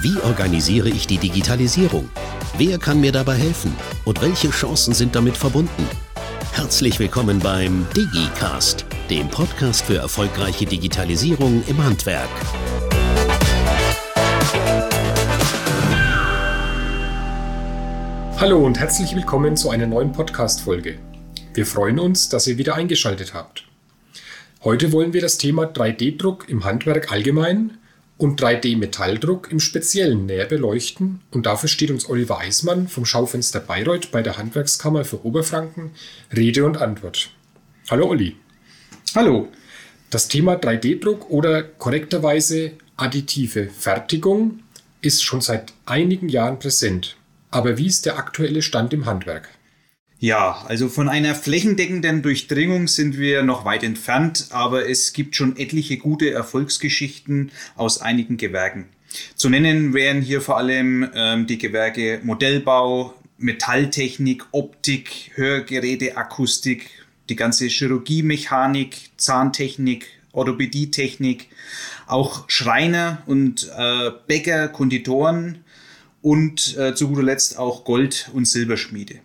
Wie organisiere ich die Digitalisierung? Wer kann mir dabei helfen? Und welche Chancen sind damit verbunden? Herzlich willkommen beim DigiCast, dem Podcast für erfolgreiche Digitalisierung im Handwerk. Hallo und herzlich willkommen zu einer neuen Podcast-Folge. Wir freuen uns, dass ihr wieder eingeschaltet habt. Heute wollen wir das Thema 3D-Druck im Handwerk allgemein und 3D-Metalldruck im Speziellen näher beleuchten und dafür steht uns Oliver Eismann vom Schaufenster Bayreuth bei der Handwerkskammer für Oberfranken Rede und Antwort. Hallo Olli. Hallo. Das Thema 3D-Druck oder korrekterweise additive Fertigung ist schon seit einigen Jahren präsent. Aber wie ist der aktuelle Stand im Handwerk? Ja, also von einer flächendeckenden Durchdringung sind wir noch weit entfernt, aber es gibt schon etliche gute Erfolgsgeschichten aus einigen Gewerken. Zu nennen wären hier vor allem ähm, die Gewerke Modellbau, Metalltechnik, Optik, Hörgeräte, Akustik, die ganze Chirurgiemechanik, Zahntechnik, Orthopädietechnik, auch Schreiner und äh, Bäcker, Konditoren und äh, zu guter Letzt auch Gold- und Silberschmiede.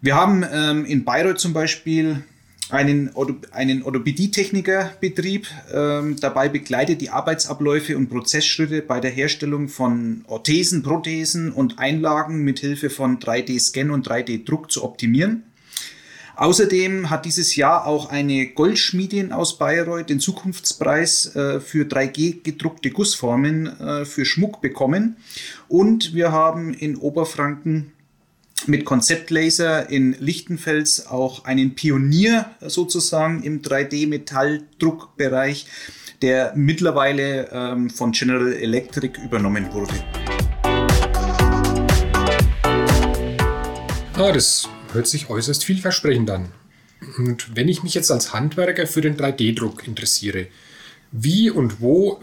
Wir haben ähm, in Bayreuth zum Beispiel einen, einen Orthopädietechnikerbetrieb. Ähm, dabei begleitet die Arbeitsabläufe und Prozessschritte bei der Herstellung von Orthesen, Prothesen und Einlagen mit Hilfe von 3D-Scan und 3D-Druck zu optimieren. Außerdem hat dieses Jahr auch eine Goldschmiedin aus Bayreuth den Zukunftspreis äh, für 3G gedruckte Gussformen äh, für Schmuck bekommen. Und wir haben in Oberfranken mit Konzeptlaser in Lichtenfels auch einen Pionier sozusagen im 3D-Metalldruckbereich, der mittlerweile ähm, von General Electric übernommen wurde. Ah, das hört sich äußerst vielversprechend an. Und wenn ich mich jetzt als Handwerker für den 3D-Druck interessiere, wie und wo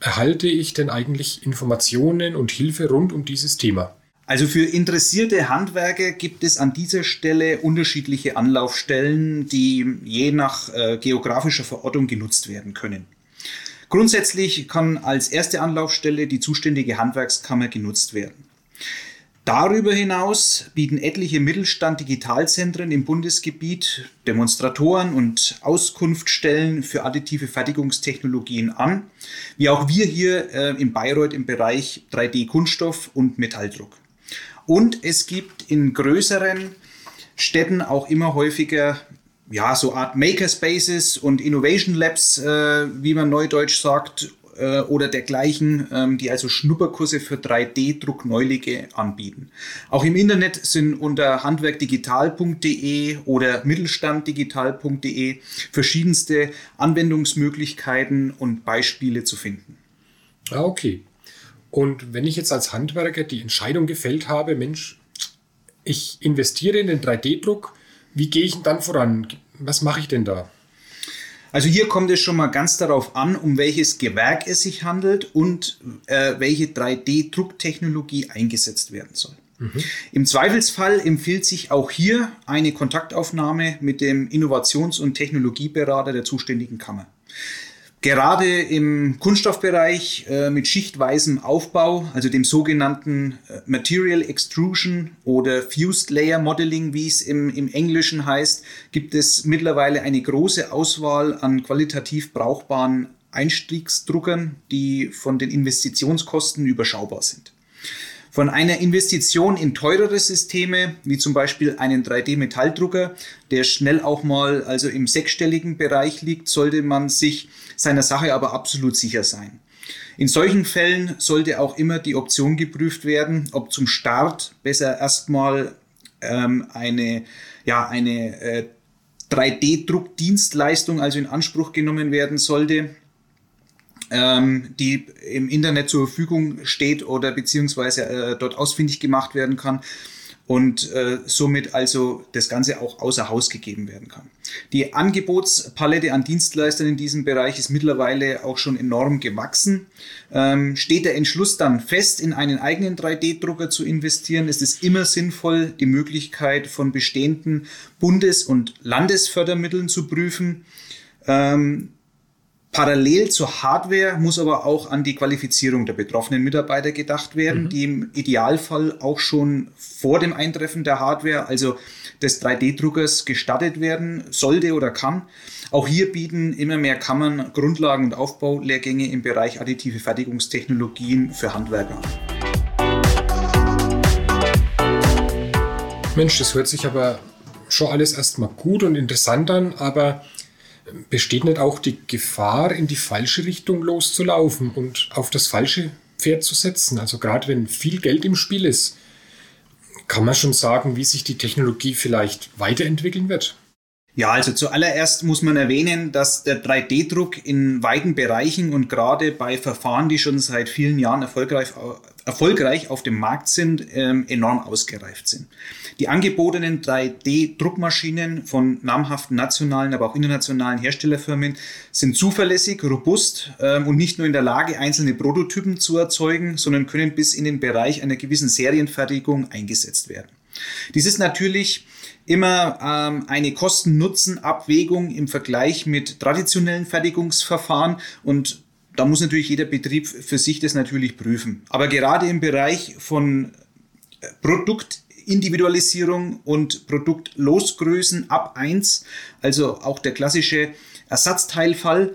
erhalte ich denn eigentlich Informationen und Hilfe rund um dieses Thema? Also für interessierte Handwerker gibt es an dieser Stelle unterschiedliche Anlaufstellen, die je nach äh, geografischer Verortung genutzt werden können. Grundsätzlich kann als erste Anlaufstelle die zuständige Handwerkskammer genutzt werden. Darüber hinaus bieten etliche Mittelstand-Digitalzentren im Bundesgebiet Demonstratoren und Auskunftsstellen für additive Fertigungstechnologien an, wie auch wir hier äh, in Bayreuth im Bereich 3D-Kunststoff und Metalldruck. Und es gibt in größeren Städten auch immer häufiger ja, so Art Makerspaces und Innovation Labs, äh, wie man neudeutsch sagt, äh, oder dergleichen, ähm, die also Schnupperkurse für 3D-Druck Neulinge anbieten. Auch im Internet sind unter handwerkdigital.de oder mittelstanddigital.de verschiedenste Anwendungsmöglichkeiten und Beispiele zu finden. Ah, okay. Und wenn ich jetzt als Handwerker die Entscheidung gefällt habe, Mensch, ich investiere in den 3D-Druck, wie gehe ich denn dann voran? Was mache ich denn da? Also hier kommt es schon mal ganz darauf an, um welches Gewerk es sich handelt und äh, welche 3D-Drucktechnologie eingesetzt werden soll. Mhm. Im Zweifelsfall empfiehlt sich auch hier eine Kontaktaufnahme mit dem Innovations- und Technologieberater der zuständigen Kammer. Gerade im Kunststoffbereich äh, mit schichtweisem Aufbau, also dem sogenannten äh, Material Extrusion oder Fused Layer Modeling, wie es im, im Englischen heißt, gibt es mittlerweile eine große Auswahl an qualitativ brauchbaren Einstiegsdruckern, die von den Investitionskosten überschaubar sind. Von einer Investition in teurere Systeme, wie zum Beispiel einen 3D-Metalldrucker, der schnell auch mal also im sechsstelligen Bereich liegt, sollte man sich seiner Sache aber absolut sicher sein. In solchen Fällen sollte auch immer die Option geprüft werden, ob zum Start besser erstmal ähm, eine, ja, eine äh, 3D-Druckdienstleistung also in Anspruch genommen werden sollte ähm, die im Internet zur Verfügung steht oder beziehungsweise äh, dort ausfindig gemacht werden kann und äh, somit also das Ganze auch außer Haus gegeben werden kann. Die Angebotspalette an Dienstleistern in diesem Bereich ist mittlerweile auch schon enorm gewachsen. Ähm, steht der Entschluss dann fest, in einen eigenen 3D-Drucker zu investieren, ist es immer sinnvoll, die Möglichkeit von bestehenden Bundes- und Landesfördermitteln zu prüfen. Ähm, Parallel zur Hardware muss aber auch an die Qualifizierung der betroffenen Mitarbeiter gedacht werden, mhm. die im Idealfall auch schon vor dem Eintreffen der Hardware, also des 3D-Druckers, gestattet werden sollte oder kann. Auch hier bieten immer mehr Kammern Grundlagen- und Aufbaulehrgänge im Bereich additive Fertigungstechnologien für Handwerker an. Mensch, das hört sich aber schon alles erstmal gut und interessant an, aber besteht nicht auch die Gefahr, in die falsche Richtung loszulaufen und auf das falsche Pferd zu setzen? Also gerade wenn viel Geld im Spiel ist, kann man schon sagen, wie sich die Technologie vielleicht weiterentwickeln wird? Ja, also zuallererst muss man erwähnen, dass der 3D-Druck in weiten Bereichen und gerade bei Verfahren, die schon seit vielen Jahren erfolgreich, erfolgreich auf dem Markt sind, ähm, enorm ausgereift sind. Die angebotenen 3D-Druckmaschinen von namhaften nationalen, aber auch internationalen Herstellerfirmen sind zuverlässig, robust ähm, und nicht nur in der Lage, einzelne Prototypen zu erzeugen, sondern können bis in den Bereich einer gewissen Serienfertigung eingesetzt werden. Dies ist natürlich immer ähm, eine Kosten-Nutzen-Abwägung im Vergleich mit traditionellen Fertigungsverfahren und da muss natürlich jeder Betrieb für sich das natürlich prüfen. Aber gerade im Bereich von äh, Produktindividualisierung und Produktlosgrößen ab 1, also auch der klassische Ersatzteilfall,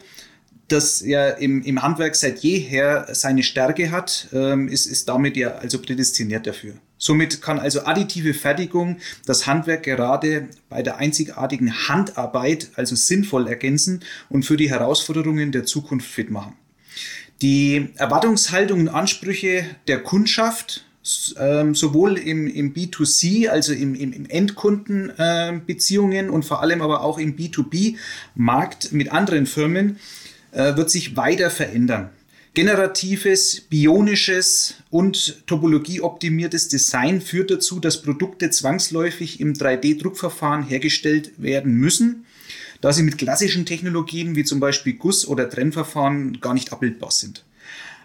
das ja im, im Handwerk seit jeher seine Stärke hat, ähm, ist, ist damit ja also prädestiniert dafür. Somit kann also additive Fertigung das Handwerk gerade bei der einzigartigen Handarbeit also sinnvoll ergänzen und für die Herausforderungen der Zukunft fit machen. Die Erwartungshaltung und Ansprüche der Kundschaft ähm, sowohl im, im B2C, also im, im, im Endkundenbeziehungen äh, und vor allem aber auch im B2B-Markt mit anderen Firmen, äh, wird sich weiter verändern. Generatives, bionisches und topologieoptimiertes Design führt dazu, dass Produkte zwangsläufig im 3D-Druckverfahren hergestellt werden müssen, da sie mit klassischen Technologien wie zum Beispiel Guss- oder Trennverfahren gar nicht abbildbar sind.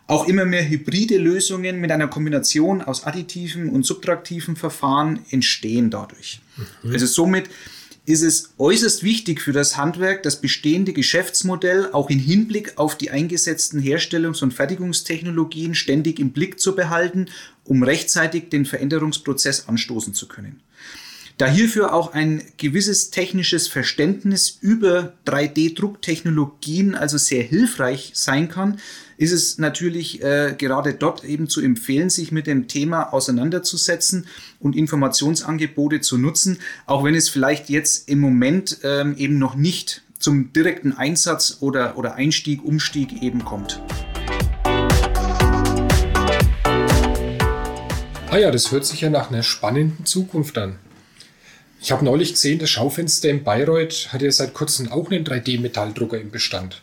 Auch immer mehr hybride Lösungen mit einer Kombination aus additiven und subtraktiven Verfahren entstehen dadurch. Mhm. Also somit ist es äußerst wichtig für das Handwerk, das bestehende Geschäftsmodell auch im Hinblick auf die eingesetzten Herstellungs- und Fertigungstechnologien ständig im Blick zu behalten, um rechtzeitig den Veränderungsprozess anstoßen zu können. Da hierfür auch ein gewisses technisches Verständnis über 3D-Drucktechnologien also sehr hilfreich sein kann, ist es natürlich äh, gerade dort eben zu empfehlen, sich mit dem Thema auseinanderzusetzen und Informationsangebote zu nutzen, auch wenn es vielleicht jetzt im Moment ähm, eben noch nicht zum direkten Einsatz oder, oder Einstieg, Umstieg eben kommt. Ah ja, das hört sich ja nach einer spannenden Zukunft an. Ich habe neulich gesehen, das Schaufenster in Bayreuth hat ja seit kurzem auch einen 3D-Metalldrucker im Bestand.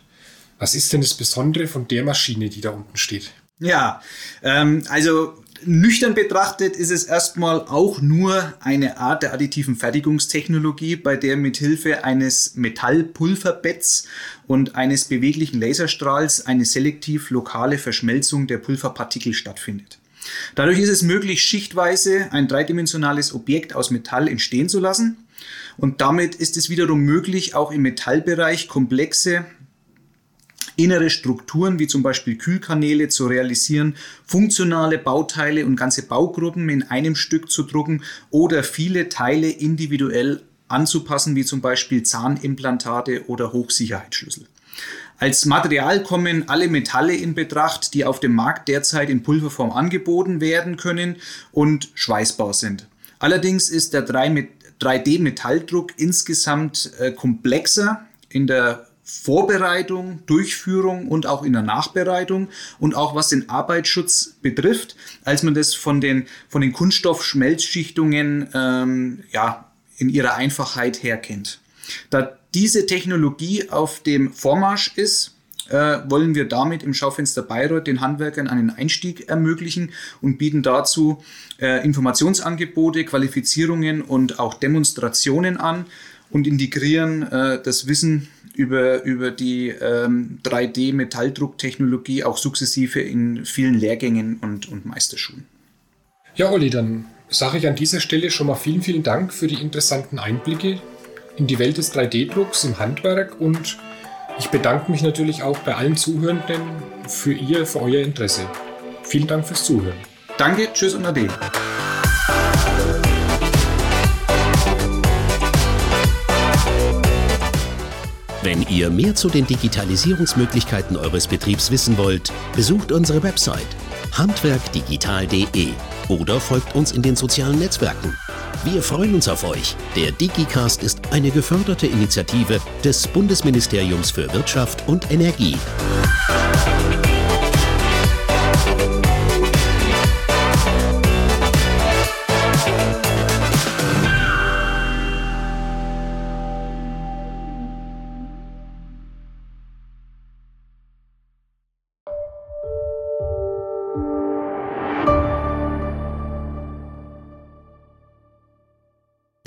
Was ist denn das Besondere von der Maschine, die da unten steht? Ja, ähm, also nüchtern betrachtet ist es erstmal auch nur eine Art der additiven Fertigungstechnologie, bei der mithilfe eines Metallpulverbetts und eines beweglichen Laserstrahls eine selektiv lokale Verschmelzung der Pulverpartikel stattfindet. Dadurch ist es möglich, schichtweise ein dreidimensionales Objekt aus Metall entstehen zu lassen. Und damit ist es wiederum möglich, auch im Metallbereich komplexe innere Strukturen wie zum Beispiel Kühlkanäle zu realisieren, funktionale Bauteile und ganze Baugruppen in einem Stück zu drucken oder viele Teile individuell anzupassen, wie zum Beispiel Zahnimplantate oder Hochsicherheitsschlüssel. Als Material kommen alle Metalle in Betracht, die auf dem Markt derzeit in Pulverform angeboten werden können und schweißbar sind. Allerdings ist der 3D-Metalldruck insgesamt äh, komplexer in der Vorbereitung, Durchführung und auch in der Nachbereitung und auch was den Arbeitsschutz betrifft, als man das von den, von den Kunststoffschmelzschichtungen ähm, ja, in ihrer Einfachheit her kennt. Da diese Technologie auf dem Vormarsch ist, äh, wollen wir damit im Schaufenster Bayreuth den Handwerkern einen Einstieg ermöglichen und bieten dazu äh, Informationsangebote, Qualifizierungen und auch Demonstrationen an und integrieren äh, das Wissen über, über die ähm, 3D-Metalldrucktechnologie auch sukzessive in vielen Lehrgängen und, und Meisterschulen. Ja, Olli, dann sage ich an dieser Stelle schon mal vielen, vielen Dank für die interessanten Einblicke in die Welt des 3D-Drucks im Handwerk und ich bedanke mich natürlich auch bei allen Zuhörenden für ihr, für euer Interesse. Vielen Dank fürs Zuhören. Danke, tschüss und ade. Wenn ihr mehr zu den Digitalisierungsmöglichkeiten eures Betriebs wissen wollt, besucht unsere Website handwerkdigital.de oder folgt uns in den sozialen Netzwerken. Wir freuen uns auf euch. Der DigiCast ist eine geförderte Initiative des Bundesministeriums für Wirtschaft und Energie.